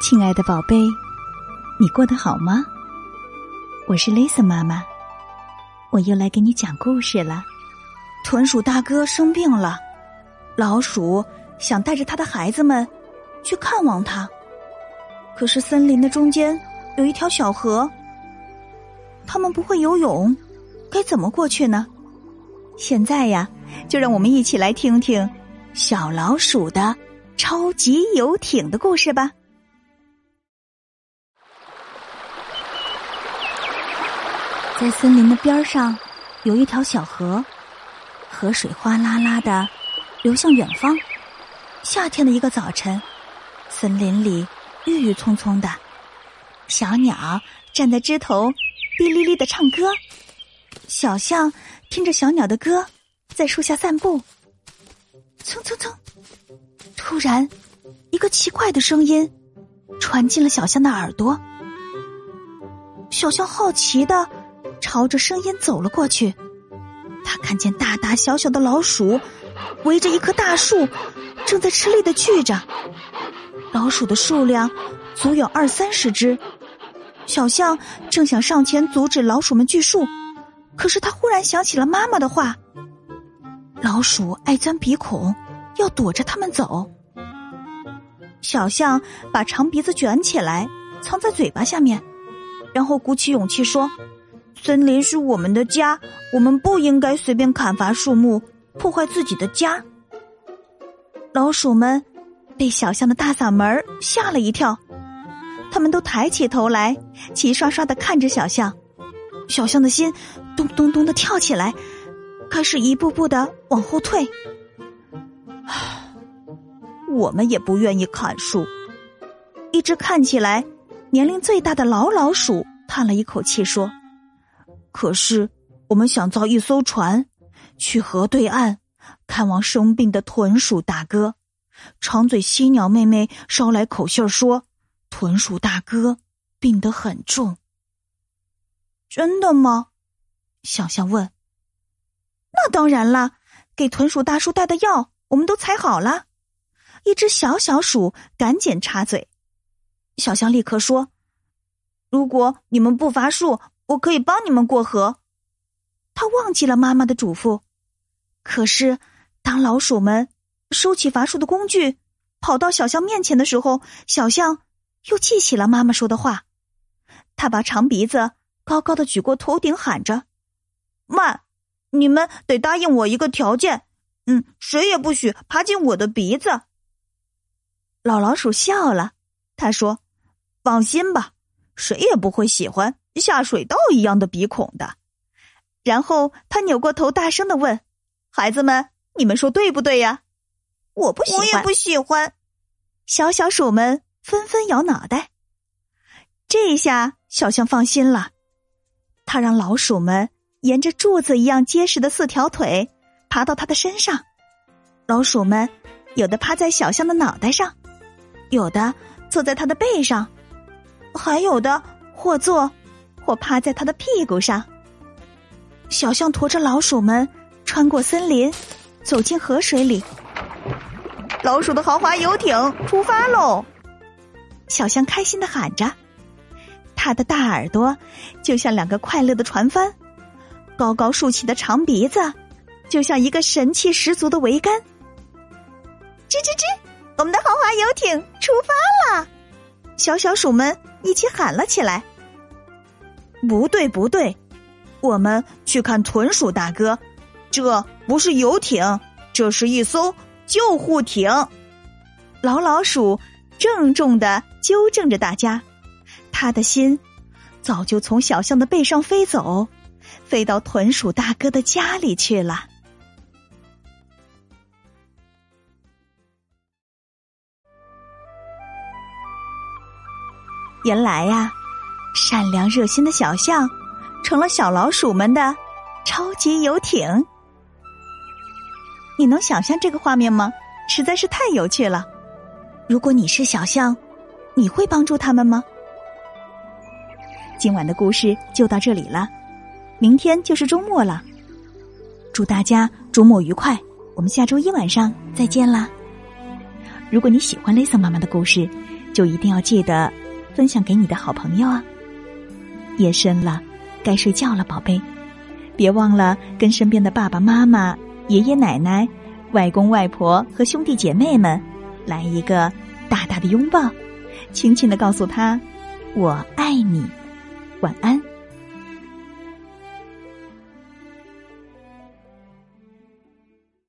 亲爱的宝贝，你过得好吗？我是 Lisa 妈妈，我又来给你讲故事了。豚鼠大哥生病了，老鼠想带着他的孩子们去看望他，可是森林的中间有一条小河，他们不会游泳，该怎么过去呢？现在呀，就让我们一起来听听小老鼠的超级游艇的故事吧。在森林的边上，有一条小河，河水哗啦啦的流向远方。夏天的一个早晨，森林里郁郁葱葱的，小鸟站在枝头，哔哩哩的唱歌。小象听着小鸟的歌，在树下散步。蹭蹭蹭，突然，一个奇怪的声音传进了小象的耳朵。小象好奇的。朝着声音走了过去，他看见大大小小的老鼠围着一棵大树，正在吃力的锯着。老鼠的数量足有二三十只。小象正想上前阻止老鼠们锯树，可是他忽然想起了妈妈的话：老鼠爱钻鼻孔，要躲着他们走。小象把长鼻子卷起来，藏在嘴巴下面，然后鼓起勇气说。森林是我们的家，我们不应该随便砍伐树木，破坏自己的家。老鼠们被小象的大嗓门吓了一跳，他们都抬起头来，齐刷刷的看着小象。小象的心咚咚咚的跳起来，开始一步步的往后退。我们也不愿意砍树。一只看起来年龄最大的老老鼠叹了一口气说。可是，我们想造一艘船，去河对岸看望生病的豚鼠大哥。长嘴犀鸟妹妹捎来口信说，豚鼠大哥病得很重。真的吗？小象问。那当然啦，给豚鼠大叔带的药我们都采好了。一只小小鼠赶紧插嘴。小象立刻说：“如果你们不伐树。”我可以帮你们过河。他忘记了妈妈的嘱咐，可是当老鼠们收起伐树的工具，跑到小象面前的时候，小象又记起了妈妈说的话。他把长鼻子高高的举过头顶，喊着：“慢！你们得答应我一个条件，嗯，谁也不许爬进我的鼻子。”老老鼠笑了，他说：“放心吧，谁也不会喜欢。”下水道一样的鼻孔的，然后他扭过头，大声的问：“孩子们，你们说对不对呀？”我不喜欢，我也不喜欢。小小鼠们纷纷摇脑袋。这一下小象放心了，他让老鼠们沿着柱子一样结实的四条腿爬到他的身上。老鼠们有的趴在小象的脑袋上，有的坐在他的背上，还有的或坐。我趴在他的屁股上。小象驮着老鼠们穿过森林，走进河水里。老鼠的豪华游艇出发喽！小象开心的喊着，它的大耳朵就像两个快乐的船帆，高高竖起的长鼻子就像一个神气十足的桅杆。吱吱吱！我们的豪华游艇出发了！小小鼠们一起喊了起来。不对，不对，我们去看豚鼠大哥。这不是游艇，这是一艘救护艇。老老鼠郑重的纠正着大家，他的心早就从小象的背上飞走，飞到豚鼠大哥的家里去了。原来呀。善良热心的小象，成了小老鼠们的超级游艇。你能想象这个画面吗？实在是太有趣了。如果你是小象，你会帮助他们吗？今晚的故事就到这里了，明天就是周末了。祝大家周末愉快！我们下周一晚上再见啦。如果你喜欢 Lisa 妈妈的故事。就一定要记得分享给你的好朋友啊！夜深了，该睡觉了，宝贝，别忘了跟身边的爸爸妈妈、爷爷奶奶、外公外婆和兄弟姐妹们来一个大大的拥抱，轻轻的告诉他：“我爱你。”晚安。